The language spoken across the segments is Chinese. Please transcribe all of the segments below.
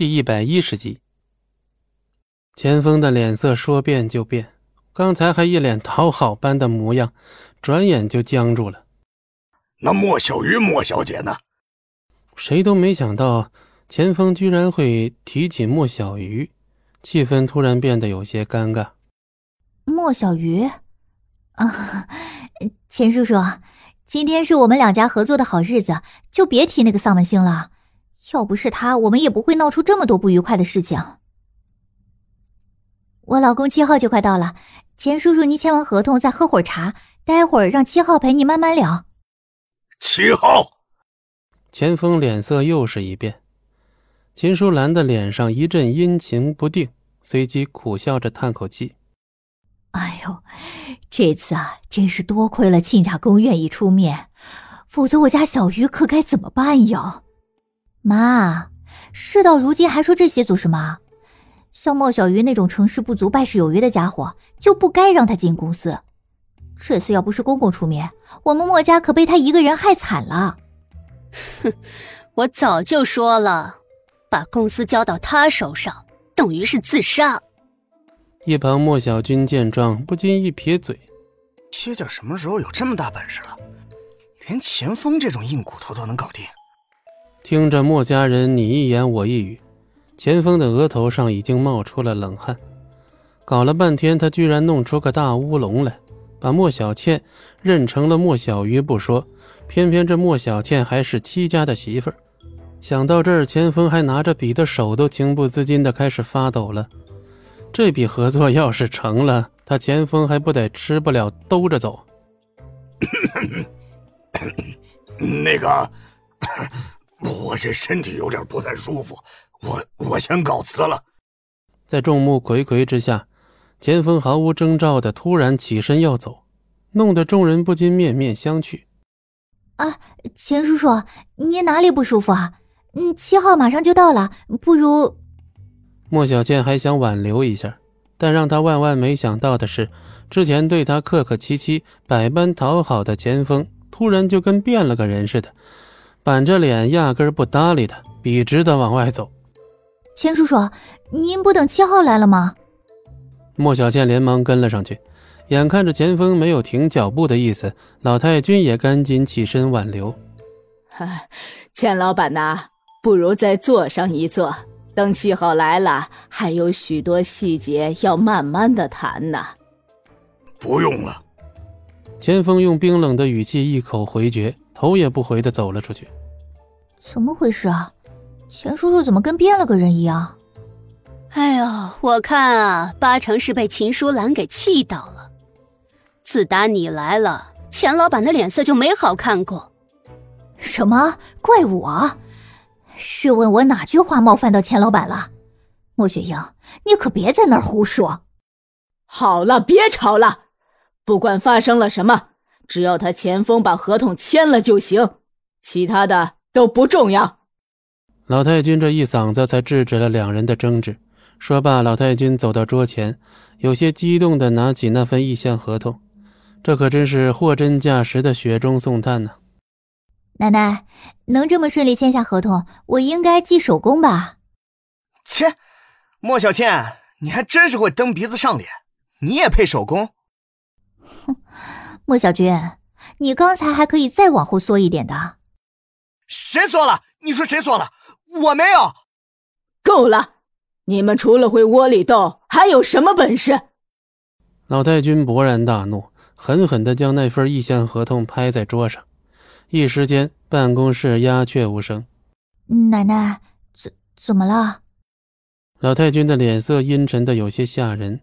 第一百一十集，钱锋的脸色说变就变，刚才还一脸讨好般的模样，转眼就僵住了。那莫小鱼，莫小姐呢？谁都没想到钱锋居然会提起莫小鱼，气氛突然变得有些尴尬。莫小鱼，啊，钱叔叔，今天是我们两家合作的好日子，就别提那个丧门星了。要不是他，我们也不会闹出这么多不愉快的事情。我老公七号就快到了，钱叔叔，您签完合同再喝会儿茶，待会儿让七号陪你慢慢聊。七号，钱锋脸色又是一变，秦淑兰的脸上一阵阴晴不定，随即苦笑着叹口气：“哎呦，这次啊，真是多亏了亲家公愿意出面，否则我家小鱼可该怎么办呀？”妈，事到如今还说这些做什么？像莫小鱼那种成事不足败事有余的家伙，就不该让他进公司。这次要不是公公出面，我们莫家可被他一个人害惨了。哼，我早就说了，把公司交到他手上，等于是自杀。一旁莫小军见状，不禁一撇嘴：“谢家什么时候有这么大本事了？连钱锋这种硬骨头都能搞定？”听着莫家人你一言我一语，钱锋的额头上已经冒出了冷汗。搞了半天，他居然弄出个大乌龙来，把莫小倩认成了莫小鱼不说，偏偏这莫小倩还是戚家的媳妇儿。想到这儿，钱锋还拿着笔的手都情不自禁地开始发抖了。这笔合作要是成了，他钱锋还不得吃不了兜着走？那个。我这身体有点不太舒服，我我先告辞了。在众目睽睽之下，钱锋毫无征兆的突然起身要走，弄得众人不禁面面相觑。啊，钱叔叔，您哪里不舒服啊？嗯，七号马上就到了，不如……莫小倩还想挽留一下，但让她万万没想到的是，之前对她客客气气、百般讨好的钱锋，突然就跟变了个人似的。板着脸，压根不搭理他，笔直的往外走。钱叔叔，您不等七号来了吗？莫小倩连忙跟了上去，眼看着钱锋没有停脚步的意思，老太君也赶紧起身挽留。钱老板呐，不如再坐上一坐，等七号来了，还有许多细节要慢慢的谈呢。不用了。钱锋用冰冷的语气一口回绝。头也不回的走了出去。怎么回事啊？钱叔叔怎么跟变了个人一样？哎呦，我看啊，八成是被秦淑兰给气到了。自打你来了，钱老板的脸色就没好看过。什么？怪我？试问我哪句话冒犯到钱老板了？莫雪莹，你可别在那儿胡说。好了，别吵了。不管发生了什么。只要他前锋把合同签了就行，其他的都不重要。老太君这一嗓子才制止了两人的争执。说罢，老太君走到桌前，有些激动地拿起那份意向合同。这可真是货真价实的雪中送炭呢。奶奶，能这么顺利签下合同，我应该记手工吧？切，莫小倩，你还真是会蹬鼻子上脸，你也配手工？哼。莫小军，你刚才还可以再往后缩一点的。谁缩了？你说谁缩了？我没有。够了！你们除了会窝里斗，还有什么本事？老太君勃然大怒，狠狠地将那份意向合同拍在桌上，一时间办公室鸦雀无声。奶奶，怎怎么了？老太君的脸色阴沉的有些吓人，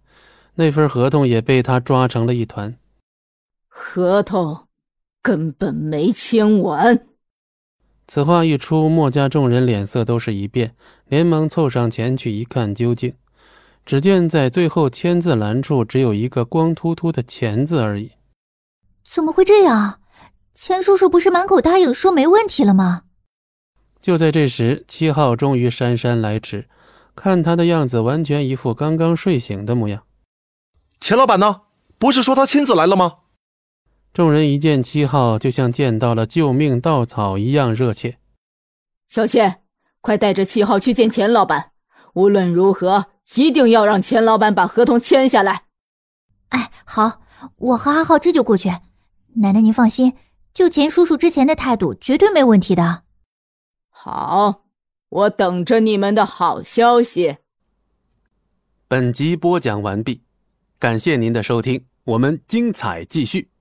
那份合同也被他抓成了一团。合同根本没签完。此话一出，墨家众人脸色都是一变，连忙凑上前去一看究竟。只见在最后签字栏处，只有一个光秃秃的“钱”字而已。怎么会这样？钱叔叔不是满口答应说没问题了吗？就在这时，七号终于姗姗来迟，看他的样子，完全一副刚刚睡醒的模样。钱老板呢？不是说他亲自来了吗？众人一见七号，就像见到了救命稻草一样热切。小倩，快带着七号去见钱老板。无论如何，一定要让钱老板把合同签下来。哎，好，我和阿浩这就过去。奶奶您放心，就钱叔叔之前的态度，绝对没问题的。好，我等着你们的好消息。本集播讲完毕，感谢您的收听，我们精彩继续。